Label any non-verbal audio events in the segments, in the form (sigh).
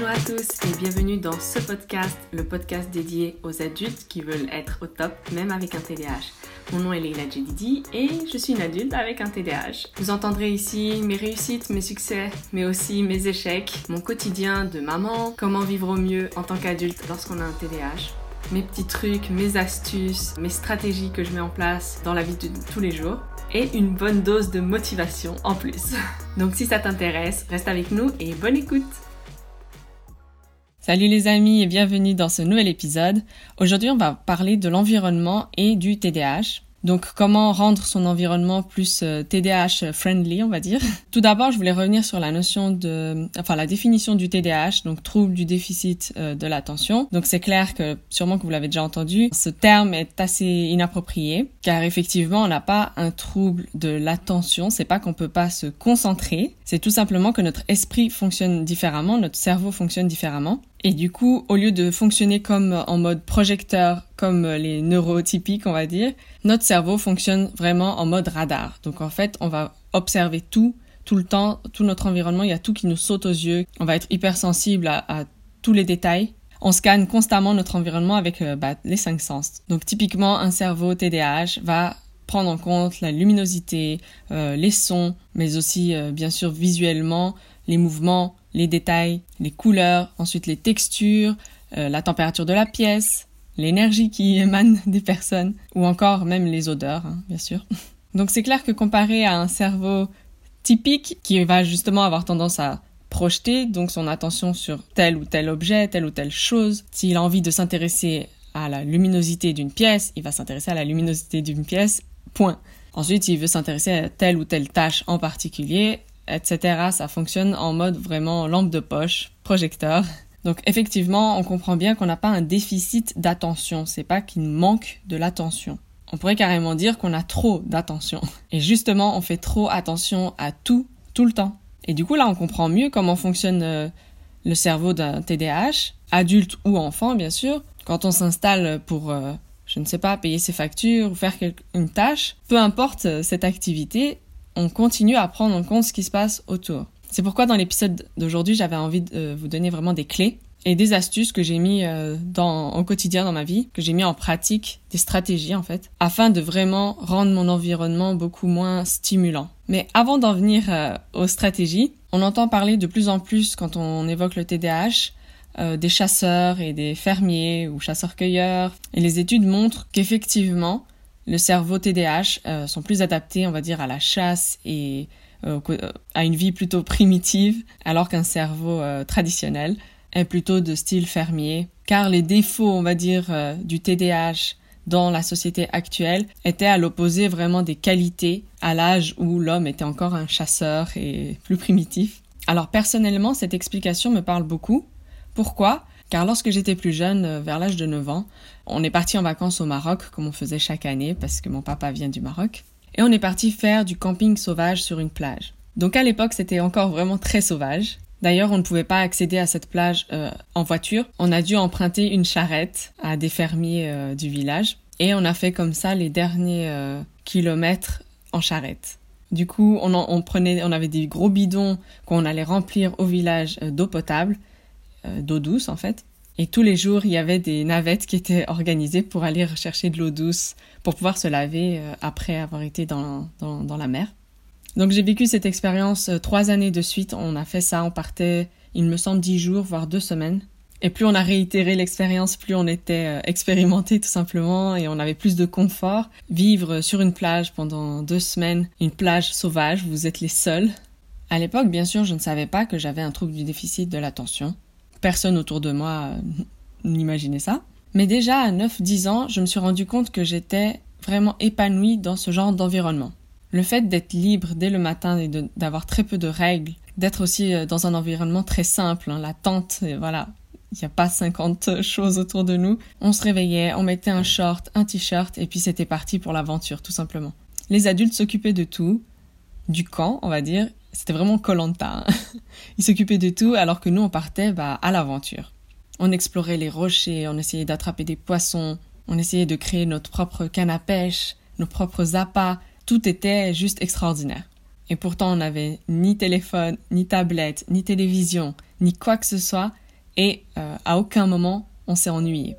Bonjour à tous et bienvenue dans ce podcast, le podcast dédié aux adultes qui veulent être au top, même avec un TDAH. Mon nom est Leila Jedidi et je suis une adulte avec un TDAH. Vous entendrez ici mes réussites, mes succès, mais aussi mes échecs, mon quotidien de maman, comment vivre au mieux en tant qu'adulte lorsqu'on a un TDAH mes petits trucs, mes astuces, mes stratégies que je mets en place dans la vie de tous les jours et une bonne dose de motivation en plus. (laughs) Donc si ça t'intéresse, reste avec nous et bonne écoute Salut les amis et bienvenue dans ce nouvel épisode. Aujourd'hui on va parler de l'environnement et du TDAH. Donc comment rendre son environnement plus TDAH euh, friendly, on va dire. (laughs) Tout d'abord, je voulais revenir sur la notion de enfin la définition du TDAH, donc trouble du déficit euh, de l'attention. Donc c'est clair que sûrement que vous l'avez déjà entendu, ce terme est assez inapproprié car effectivement, on n'a pas un trouble de l'attention, c'est pas qu'on peut pas se concentrer, c'est tout simplement que notre esprit fonctionne différemment, notre cerveau fonctionne différemment. Et du coup, au lieu de fonctionner comme en mode projecteur, comme les neurotypiques, on va dire, notre cerveau fonctionne vraiment en mode radar. Donc en fait, on va observer tout, tout le temps, tout notre environnement, il y a tout qui nous saute aux yeux. On va être hypersensible à, tous les détails. On scanne constamment notre environnement avec euh, bah, les cinq sens. Donc typiquement, un cerveau TDAH va prendre en compte la luminosité, euh, les sons, mais aussi euh, bien sûr visuellement les mouvements, les détails, les couleurs, ensuite les textures, euh, la température de la pièce, l'énergie qui (laughs) émane des personnes, ou encore même les odeurs, hein, bien sûr. (laughs) Donc c'est clair que comparé à un cerveau typique qui va justement avoir tendance à projeter donc son attention sur tel ou tel objet, telle ou telle chose, s'il a envie de s'intéresser à la luminosité d'une pièce, il va s'intéresser à la luminosité d'une pièce, point. Ensuite, s'il veut s'intéresser à telle ou telle tâche en particulier, etc. Ça fonctionne en mode vraiment lampe de poche, projecteur. Donc effectivement, on comprend bien qu'on n'a pas un déficit d'attention, c'est pas qu'il manque de l'attention. On pourrait carrément dire qu'on a trop d'attention. Et justement, on fait trop attention à tout, tout le temps. Et du coup, là, on comprend mieux comment fonctionne euh, le cerveau d'un TDAH, adulte ou enfant, bien sûr. Quand on s'installe pour, euh, je ne sais pas, payer ses factures ou faire une tâche, peu importe euh, cette activité, on continue à prendre en compte ce qui se passe autour. C'est pourquoi dans l'épisode d'aujourd'hui, j'avais envie de vous donner vraiment des clés et des astuces que j'ai mis euh, dans au quotidien dans ma vie, que j'ai mis en pratique, des stratégies en fait, afin de vraiment rendre mon environnement beaucoup moins stimulant. Mais avant d'en venir euh, aux stratégies, on entend parler de plus en plus quand on évoque le TDAH euh, des chasseurs et des fermiers ou chasseurs-cueilleurs. Et les études montrent qu'effectivement, le cerveau TDAH euh, sont plus adaptés, on va dire, à la chasse et euh, à une vie plutôt primitive, alors qu'un cerveau euh, traditionnel est plutôt de style fermier. Car les défauts, on va dire, du TDAH dans la société actuelle étaient à l'opposé vraiment des qualités à l'âge où l'homme était encore un chasseur et plus primitif. Alors personnellement, cette explication me parle beaucoup. Pourquoi? Car lorsque j'étais plus jeune, euh, vers l'âge de 9 ans, on est parti en vacances au Maroc, comme on faisait chaque année, parce que mon papa vient du Maroc. Et on est parti faire du camping sauvage sur une plage. Donc à l'époque, c'était encore vraiment très sauvage. D'ailleurs, on ne pouvait pas accéder à cette plage euh, en voiture. On a dû emprunter une charrette à des fermiers euh, du village. Et on a fait comme ça les derniers kilomètres en charrette. Du coup, on, on, prenait, on avait des gros bidons qu'on allait remplir au village d'eau potable d'eau douce en fait. Et tous les jours, il y avait des navettes qui étaient organisées pour aller rechercher de l'eau douce, pour pouvoir se laver euh, après avoir été dans, dans, dans la mer. Donc j'ai vécu cette expérience euh, trois années de suite. On a fait ça, on partait, il me semble, dix jours, voire deux semaines. Et plus on a réitéré l'expérience, plus on était expérimenté tout simplement et on avait plus de confort. Vivre sur une plage pendant deux semaines, une plage sauvage, vous êtes les seuls. À l'époque, bien sûr, je ne savais pas que j'avais un trouble du déficit de l'attention. Personne autour de moi euh, n'imaginait ça. Mais déjà à 9-10 ans, je me suis rendu compte que j'étais vraiment épanouie dans ce genre d'environnement. Le fait d'être libre dès le matin et d'avoir très peu de règles, d'être aussi euh, dans un environnement très simple, hein, la tente, voilà, il n'y a pas 50 choses autour de nous. On se réveillait, on mettait un short, un t-shirt, et puis c'était parti pour l'aventure, tout simplement. Les adultes s'occupaient de tout, du camp, on va dire, c'était vraiment Colanta. Hein. (laughs) Il s'occupait de tout alors que nous on partait bah, à l'aventure. On explorait les rochers, on essayait d'attraper des poissons, on essayait de créer notre propre canne à pêche, nos propres appâts. Tout était juste extraordinaire. Et pourtant on n'avait ni téléphone, ni tablette, ni télévision, ni quoi que ce soit, et euh, à aucun moment on s'est ennuyé.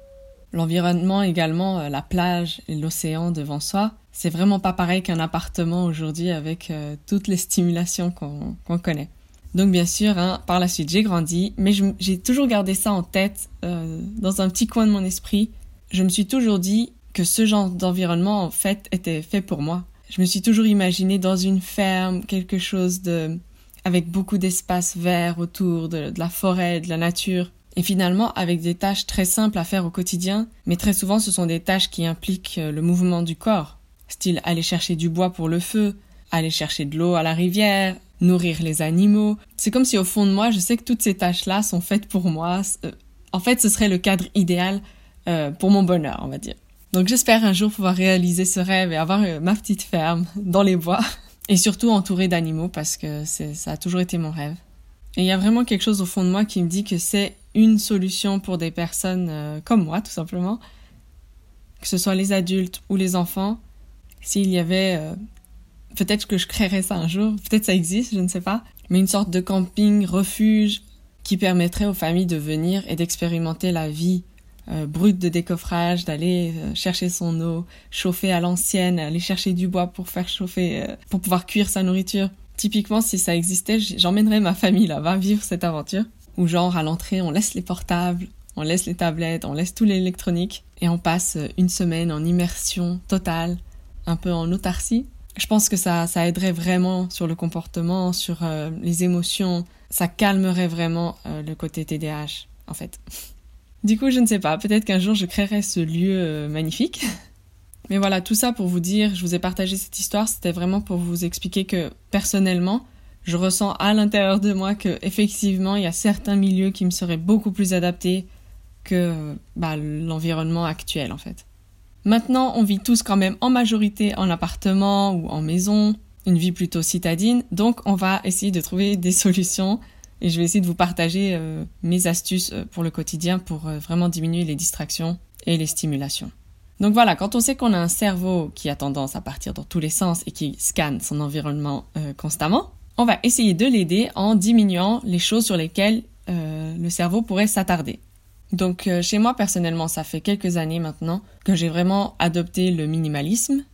L'environnement également, euh, la plage et l'océan devant soi, c'est vraiment pas pareil qu'un appartement aujourd'hui avec euh, toutes les stimulations qu'on connaît. Donc bien sûr, hein, par la suite j'ai grandi, mais j'ai toujours gardé ça en tête, dans un petit coin de mon esprit. Je me suis toujours dit que ce genre d'environnement en fait était fait pour moi. Je me suis toujours imaginé dans une ferme, quelque chose de avec beaucoup d'espace vert autour, de, la forêt, de la nature. Et finalement, avec des tâches très simples à faire au quotidien, mais très souvent ce sont des tâches qui impliquent euh, le mouvement du corps, style aller chercher du bois pour le feu, aller chercher de l'eau à la rivière, nourrir les animaux. C'est comme si au fond de moi, je sais que toutes ces tâches-là sont faites pour moi. Euh, en fait, ce serait le cadre idéal euh, pour mon bonheur, on va dire. Donc j'espère un jour pouvoir réaliser ce rêve et avoir ma petite ferme (laughs) dans les bois. Et surtout entouré d'animaux parce que ça a toujours été mon rêve. Et il y a vraiment quelque chose au fond de moi qui me dit que c'est une solution pour des personnes euh, comme moi, tout simplement, que ce soit les adultes ou les enfants. S'il y avait, euh, peut-être que je créerais ça un jour, peut-être ça existe, je ne sais pas, mais une sorte de camping, refuge qui permettrait aux familles de venir et d'expérimenter la vie euh, brut de décoffrage, d'aller chercher son eau, chauffer à l'ancienne, aller chercher du bois pour faire chauffer, pour pouvoir cuire sa nourriture. Typiquement, si ça existait, j'emmènerais ma famille là-bas vivre cette aventure. Genre, à l'entrée, on laisse les portables, on laisse les tablettes, on laisse tout l'électronique, et on passe une semaine en immersion totale, un peu en autarcie. Je pense que ça, ça aiderait vraiment sur le comportement, sur les émotions, ça calmerait vraiment le côté TDAH, en fait. (laughs) Du coup, je ne sais pas, peut-être qu'un jour je créerai ce lieu euh, magnifique. (laughs) Mais voilà, tout ça pour vous dire, je vous ai partagé cette histoire, c'était vraiment pour vous expliquer que personnellement, je ressens à l'intérieur de moi que effectivement, il y a certains milieux qui me seraient beaucoup plus adaptés que bah, l'environnement actuel en fait. Maintenant, on vit tous quand même en majorité en appartement ou en maison, une vie plutôt citadine, donc on va essayer de trouver des solutions et je vais essayer de vous partager euh, mes astuces euh, pour le quotidien pour euh, vraiment diminuer les distractions et les stimulations. Donc voilà, quand on sait qu'on a un cerveau qui a tendance à partir dans tous les sens et qui scanne son environnement constamment, on va essayer de l'aider en diminuant les choses sur lesquelles le cerveau pourrait s'attarder. Donc chez moi personnellement, ça fait quelques années maintenant que j'ai vraiment adopté le minimalisme.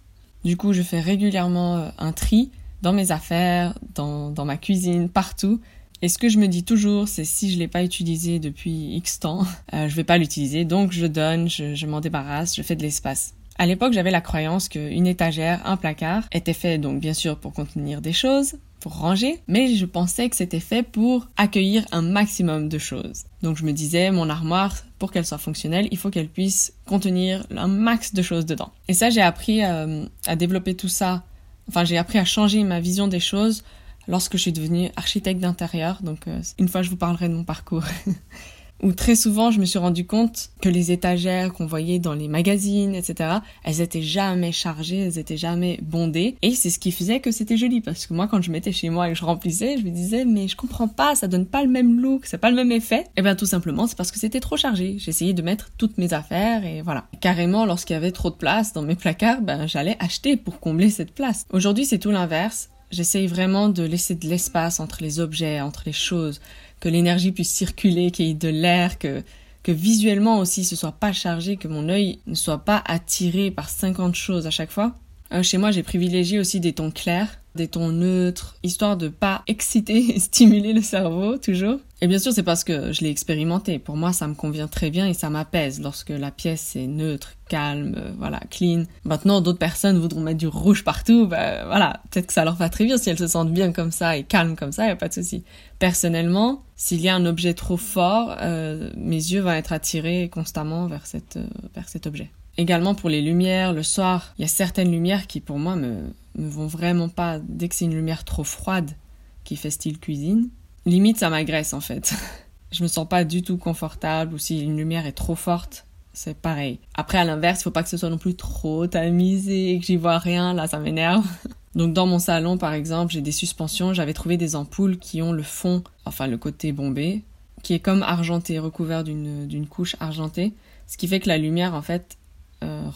Du coup, je fais régulièrement un tri dans mes affaires, dans, ma cuisine, partout. Et ce que je me dis toujours, c'est si je l'ai pas utilisé depuis X temps, (laughs) euh, je vais pas l'utiliser, donc je donne, je, je m'en débarrasse, je fais de l'espace. À l'époque, j'avais la croyance qu'une étagère, un placard, était fait donc bien sûr pour contenir des choses, pour ranger, mais je pensais que c'était fait pour accueillir un maximum de choses. Donc je me disais, mon armoire, pour qu'elle soit fonctionnelle, il faut qu'elle puisse contenir un max de choses dedans. Et ça, j'ai appris euh, à développer tout ça. Enfin, j'ai appris à changer ma vision des choses lorsque je suis devenue architecte d'intérieur. Donc euh, une fois je vous parlerai de mon parcours. (laughs) Où très souvent je me suis rendu compte que les étagères qu'on voyait dans les magazines, etc., elles étaient jamais chargées, elles étaient jamais bondées. Et c'est ce qui faisait que c'était joli. Parce que moi quand je mettais chez moi et que je remplissais, je me disais mais je comprends pas, ça donne pas le même look, c'est pas le même effet. Et eh bien tout simplement c'est parce que c'était trop chargé. J'essayais de mettre toutes mes affaires et voilà. Carrément lorsqu'il y avait trop de place dans mes placards, ben j'allais acheter pour combler cette place. Aujourd'hui c'est tout l'inverse J'essaye vraiment de laisser de l'espace entre les objets, entre les choses, que l'énergie puisse circuler, qu'il y ait de l'air, que, que visuellement aussi ce soit pas chargé, que mon œil ne soit pas attiré par 50 choses à chaque fois. Euh, chez moi, j'ai privilégié aussi des tons clairs, des tons neutres, histoire de pas exciter (laughs) et stimuler le cerveau toujours. Et bien sûr, c'est parce que je l'ai expérimenté. Pour moi, ça me convient très bien et ça m'apaise lorsque la pièce est neutre, calme, euh, voilà, clean. Maintenant, d'autres personnes voudront mettre du rouge partout, ben voilà, peut-être que ça leur va très bien si elles se sentent bien comme ça et calmes comme ça, y a pas de souci. Personnellement, s'il y a un objet trop fort, euh, mes yeux vont être attirés constamment vers cette, vers cet objet. Également pour les lumières, le soir, il y a certaines lumières qui pour moi me, me vont vraiment pas. Dès que c'est une lumière trop froide qui fait style cuisine, limite ça m'agresse en fait. (laughs) je me sens pas du tout confortable ou si une lumière est trop forte, c'est pareil. Après à l'inverse, il faut pas que ce soit non plus trop tamisé et que j'y vois rien, là ça m'énerve. (laughs) Donc dans mon salon par exemple, j'ai des suspensions, j'avais trouvé des ampoules qui ont le fond, enfin le côté bombé, qui est comme argenté, recouvert d'une couche argentée, ce qui fait que la lumière en fait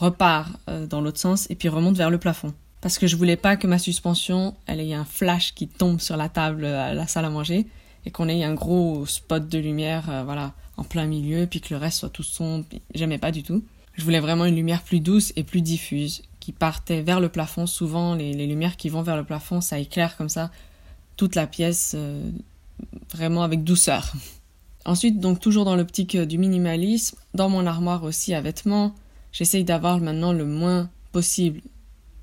repart euh, dans l'autre sens et puis remonte vers le plafond. Parce que je voulais pas que ma suspension, elle ait un flash qui tombe sur la table à la salle à manger et qu'on ait un gros spot de lumière, euh, voilà, en plein milieu, puis que le reste soit tout sombre. J'aimais pas du tout. Je voulais vraiment une lumière plus douce et plus diffuse, qui partait vers le plafond. Souvent, les, lumières qui vont vers le plafond, ça éclaire comme ça toute la pièce, euh, vraiment avec douceur. (laughs) Ensuite, donc toujours dans l'optique du minimalisme, dans mon armoire aussi à vêtements, j'essaye d'avoir maintenant le moins possible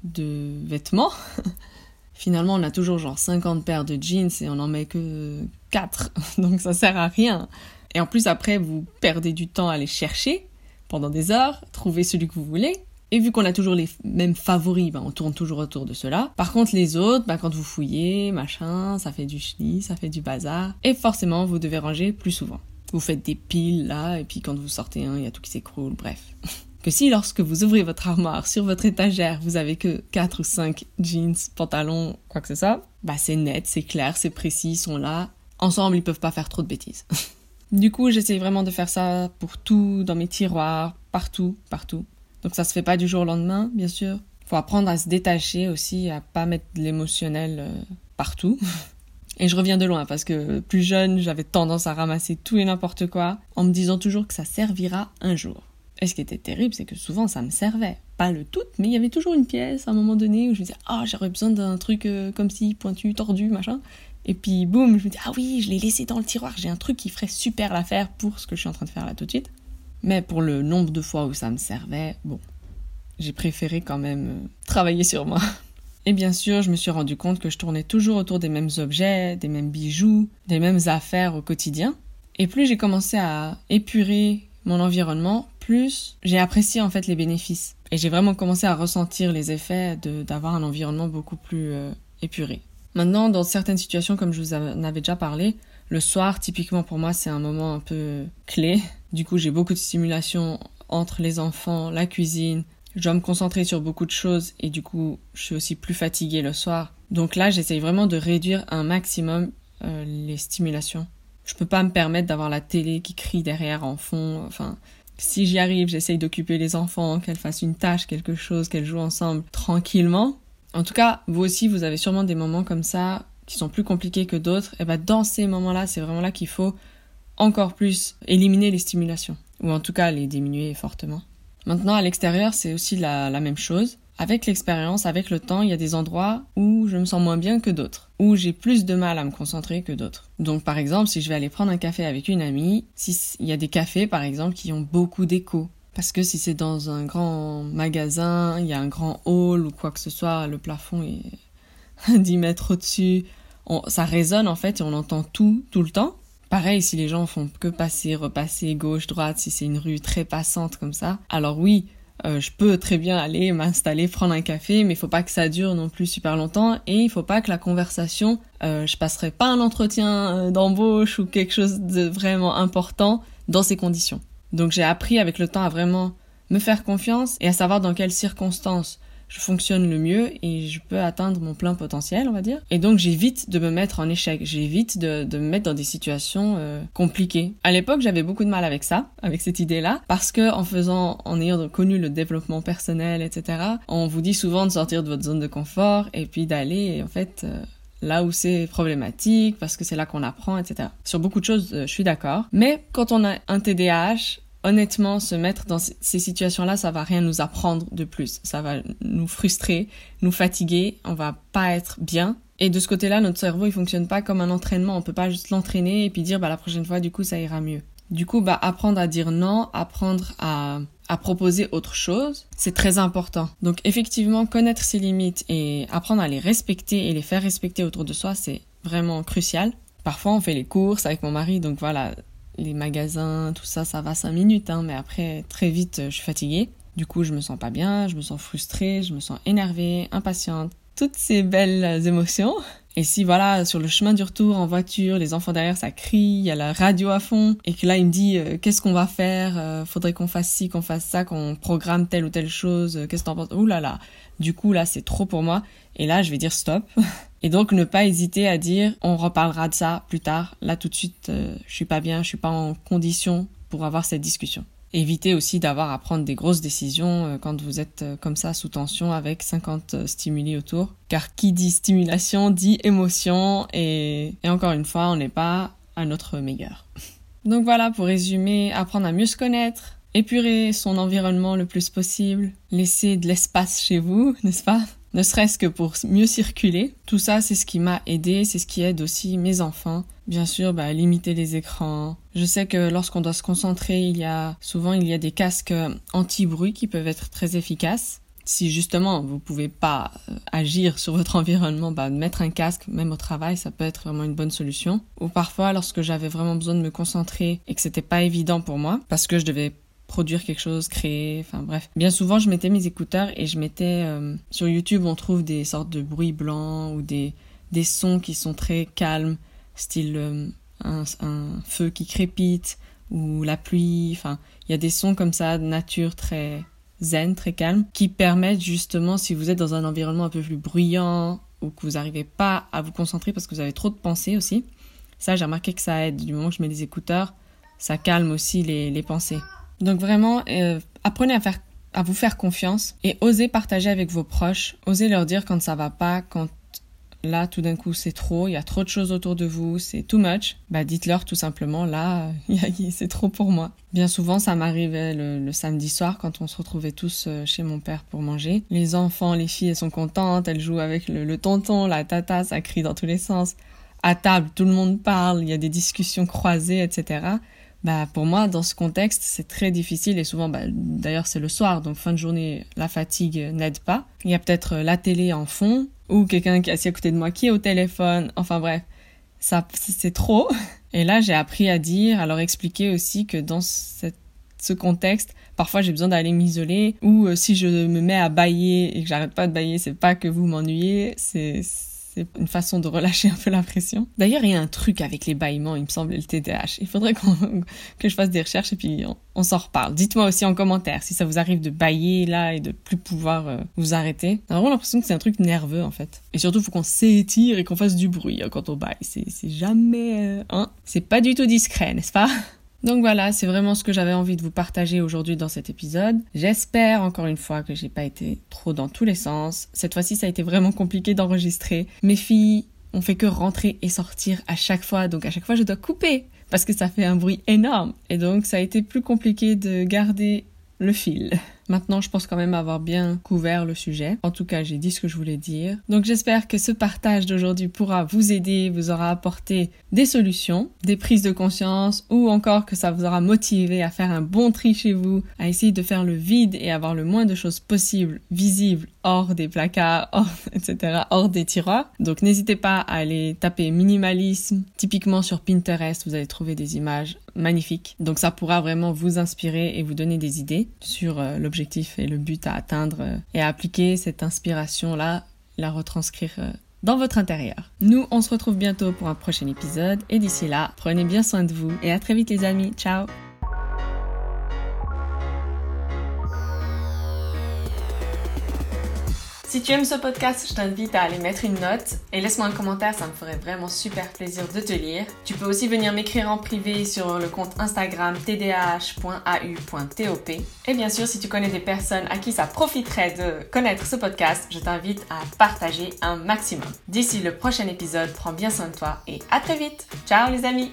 de vêtements. (laughs) Finalement, on a toujours genre 50 paires de jeans et on en met que 4, (laughs) donc ça sert à rien. Et en plus, après, vous perdez du temps à les chercher pendant des heures, trouver celui que vous voulez. Et vu qu'on a toujours les mêmes favoris, ben, on tourne toujours autour de cela. Par contre, les autres, ben, quand vous fouillez, machin, ça fait du chenille, ça fait du bazar. Et forcément, vous devez ranger plus souvent. Vous faites des piles là, et puis quand vous sortez un, il y a tout qui s'écroule, bref. (laughs) que si lorsque vous ouvrez votre armoire sur votre étagère, vous avez que 4 ou 5 jeans, pantalons, quoi que ce soit, bah c'est net, c'est clair, c'est précis, ils sont là. Ensemble, ils peuvent pas faire trop de bêtises. (laughs) du coup, j'essaye vraiment de faire ça pour tout, dans mes tiroirs, partout, partout. Donc ça se fait pas du jour au lendemain, bien sûr. Faut apprendre à se détacher aussi, à pas mettre de l'émotionnel euh, partout. (laughs) Et je reviens de loin parce que plus jeune, j'avais tendance à ramasser tout et n'importe quoi en me disant toujours que ça servira un jour. Et ce qui était terrible, c'est que souvent ça me servait. Pas le tout, mais il y avait toujours une pièce à un moment donné où je me disais Ah, j'aurais besoin d'un truc euh, comme si, pointu, tordu, machin. Et puis boum, je me dis Ah oui, je l'ai laissé dans le tiroir, j'ai un truc qui ferait super l'affaire pour ce que je suis en train de faire là tout de suite. Mais pour le nombre de fois où ça me servait, bon, j'ai préféré quand même euh, travailler sur moi. (laughs) Et bien sûr, je me suis rendu compte que je tournais toujours autour des mêmes objets, des mêmes bijoux, des mêmes affaires au quotidien. Et plus j'ai commencé à épurer mon environnement, plus j'ai apprécié en fait les bénéfices. Et j'ai vraiment commencé à ressentir les effets d'avoir un environnement beaucoup plus euh, épuré. Maintenant, dans certaines situations, comme je vous en avais déjà parlé, le soir, typiquement pour moi, c'est un moment un peu clé. Du coup, j'ai beaucoup de stimulation entre les enfants, la cuisine. Je dois me concentrer sur beaucoup de choses et du coup, je suis aussi plus fatiguée le soir. Donc là, j'essaye vraiment de réduire un maximum euh, les stimulations. Je peux pas me permettre d'avoir la télé qui crie derrière en fond. Enfin, si j'y arrive, j'essaye d'occuper les enfants, qu'elles fassent une tâche, quelque chose, qu'elles jouent ensemble tranquillement. En tout cas, vous aussi, vous avez sûrement des moments comme ça qui sont plus compliqués que d'autres. Et ben dans ces moments-là, c'est vraiment là qu'il faut encore plus éliminer les stimulations, ou en tout cas les diminuer fortement. Maintenant, à l'extérieur, c'est aussi la même chose. Avec l'expérience, avec le temps, il y a des endroits où je me sens moins bien que d'autres, où j'ai plus de mal à me concentrer que d'autres. Donc par exemple, si je vais aller prendre un café avec une amie, il y a des cafés par exemple qui ont beaucoup d'écho. Parce que si c'est dans un grand magasin, il y a un grand hall ou quoi que ce soit, le plafond est (laughs) 10 mètres au-dessus, ça résonne en fait et on entend tout, tout le temps. Pareil, si les gens font que passer, repasser, gauche, droite, si c'est une rue très passante comme ça, alors oui, euh, je peux très bien aller m'installer, prendre un café, mais il faut pas que ça dure non plus super longtemps et il faut pas que la conversation, euh, je passerai pas un entretien euh, d'embauche ou quelque chose de vraiment important dans ces conditions. Donc j'ai appris avec le temps à vraiment me faire confiance et à savoir dans quelles circonstances je fonctionne le mieux et je peux atteindre mon plein potentiel, on va dire. Et donc j'évite de me mettre en échec, j'évite de, me mettre dans des situations euh, compliquées. À l'époque, j'avais beaucoup de mal avec ça, avec cette idée-là, parce que en faisant, en ayant connu le développement personnel, etc., on vous dit souvent de sortir de votre zone de confort et puis d'aller, en fait, euh, là où c'est problématique, parce que c'est là qu'on apprend, etc. Sur beaucoup de choses, euh, je suis d'accord. Mais quand on a un TDAH, honnêtement, se mettre dans ces situations-là, ça va rien nous apprendre de plus. Ça va nous frustrer, nous fatiguer, on va pas être bien. Et de ce côté-là, notre cerveau, il fonctionne pas comme un entraînement. On peut pas juste l'entraîner et puis dire, bah, la prochaine fois, du coup, ça ira mieux. Du coup, bah, apprendre à dire non, apprendre à, à proposer autre chose, c'est très important. Donc, effectivement, connaître ses limites et apprendre à les respecter et les faire respecter autour de soi, c'est vraiment crucial. Parfois, on fait les courses avec mon mari, donc voilà, les magasins, tout ça, ça va cinq minutes, hein, mais après, très vite, je suis fatiguée. Du coup, je me sens pas bien, je me sens frustrée, je me sens énervée, impatiente, toutes ces belles émotions. Et si voilà, sur le chemin du retour en voiture, les enfants derrière ça crie, il y a la radio à fond, et que là il me dit euh, qu'est-ce qu'on va faire, euh, faudrait qu'on fasse ci, qu'on fasse ça, qu'on programme telle ou telle chose, euh, qu'est-ce que t'en penses? Ouh là là. Du coup là c'est trop pour moi. Et là je vais dire stop. (laughs) Et donc ne pas hésiter à dire on reparlera de ça plus tard. Là tout de suite je suis pas bien, je suis pas en condition pour avoir cette discussion. Évitez aussi d'avoir à prendre des grosses décisions euh, quand vous êtes euh, comme ça sous tension avec 50 euh, stimuli autour. Car qui dit stimulation dit émotion et, et encore une fois, on n'est pas à notre meilleur. (laughs) Donc voilà, pour résumer, apprendre à mieux se connaître, épurer son environnement le plus possible, laisser de l'espace chez vous, (laughs) n'est-ce pas? Ne serait-ce que pour mieux circuler. Tout ça, c'est ce qui m'a aidé, c'est ce qui aide aussi mes enfants. Bien sûr, bah, limiter les écrans. Je sais que lorsqu'on doit se concentrer, il y a souvent il y a des casques anti-bruit qui peuvent être très efficaces. Si justement vous pouvez pas euh, agir sur votre environnement, bah, mettre un casque, même au travail, ça peut être vraiment une bonne solution. Ou parfois, lorsque j'avais vraiment besoin de me concentrer et que c'était pas évident pour moi, parce que je devais produire quelque chose, créer, enfin bref. Bien souvent, je mettais mes écouteurs et je mettais euh, sur YouTube, on trouve des sortes de bruits blancs ou des sons qui sont très calmes, style euh, un, feu qui crépite ou la pluie. Enfin, il y a des sons comme ça de nature très zen, très calme, qui permettent justement, si vous êtes dans un environnement un peu plus bruyant ou que vous n'arrivez pas à vous concentrer parce que vous avez trop de pensées aussi. Ça, j'ai remarqué que ça aide. Du moment que je mets des écouteurs, ça calme aussi les pensées. Donc vraiment, euh, apprenez à vous faire confiance et osez partager avec vos proches, osez leur dire quand ça va pas, quand là tout d'un coup c'est trop, il y a trop de choses autour de vous, c'est too much, bah dites-leur tout simplement là (laughs) c'est trop pour moi. Bien souvent ça m'arrivait le, le, samedi soir quand on se retrouvait tous euh, chez mon père pour manger. Les enfants, les filles elles sont contentes, elles jouent avec le, le tonton, la tata, ça crie dans tous les sens. À table tout le monde parle, il y a des discussions croisées, etc bah pour moi dans ce contexte c'est très difficile et souvent bah, d'ailleurs c'est le soir donc fin de journée la fatigue n'aide pas. Il y a peut-être euh, la télé en fond ou quelqu'un qui est assis à côté de moi qui est au téléphone. Enfin bref ça c'est trop. (laughs) Et là j'ai appris à dire à leur expliquer aussi que dans ce contexte parfois j'ai besoin d'aller m'isoler ou euh, si je me mets à bailler et que j'arrête pas de bailler c'est pas que vous m'ennuyez c'est c'est une façon de relâcher un peu la pression. D'ailleurs, il y a un truc avec les bâillements, il me semble, le TDAH. Il faudrait (laughs) que je fasse des recherches et puis on, s'en reparle. Dites-moi aussi en commentaire si ça vous arrive de bailler là et de plus pouvoir euh, vous arrêter. On a vraiment l'impression que c'est un truc nerveux en fait. Et surtout, il faut qu'on s'étire et qu'on fasse du bruit hein, quand on baille. C'est jamais... Euh, hein c'est pas du tout discret, n'est-ce pas? Donc voilà, c'est vraiment ce que j'avais envie de vous partager aujourd'hui dans cet épisode. J'espère encore une fois que j'ai pas été trop dans tous les sens. Cette fois-ci, ça a été vraiment compliqué d'enregistrer. Mes filles ont fait que rentrer et sortir à chaque fois, donc à chaque fois je dois couper parce que ça fait un bruit énorme. Et donc ça a été plus compliqué de garder le fil. Maintenant, je pense quand même avoir bien couvert le sujet. En tout cas, j'ai dit ce que je voulais dire. Donc j'espère que ce partage d'aujourd'hui pourra vous aider, vous aura apporté des solutions, des prises de conscience ou encore que ça vous aura motivé à faire un bon tri chez vous, à essayer de faire le vide et avoir le moins de choses possibles visibles hors des placards, (laughs) hors, etc., hors des tiroirs. Donc n'hésitez pas à aller taper minimalisme. Typiquement sur Pinterest, vous allez trouver des images magnifiques. Donc ça pourra vraiment vous inspirer et vous donner des idées sur euh, et le but à atteindre euh, et à appliquer cette inspiration-là, la retranscrire euh, dans votre intérieur. Nous, on se retrouve bientôt pour un prochain épisode et d'ici là, prenez bien soin de vous et à très vite les amis. Ciao tu aimes ce podcast, je t'invite à aller mettre une note et laisse-moi un commentaire, ça me ferait vraiment super plaisir de te lire. Tu peux aussi venir m'écrire en privé sur le compte Instagram tdh.au.top. Et bien sûr, si tu connais des personnes à qui ça profiterait de connaître ce podcast, je t'invite à partager un maximum. D'ici le prochain épisode, prends bien soin de toi et à très vite. Ciao les amis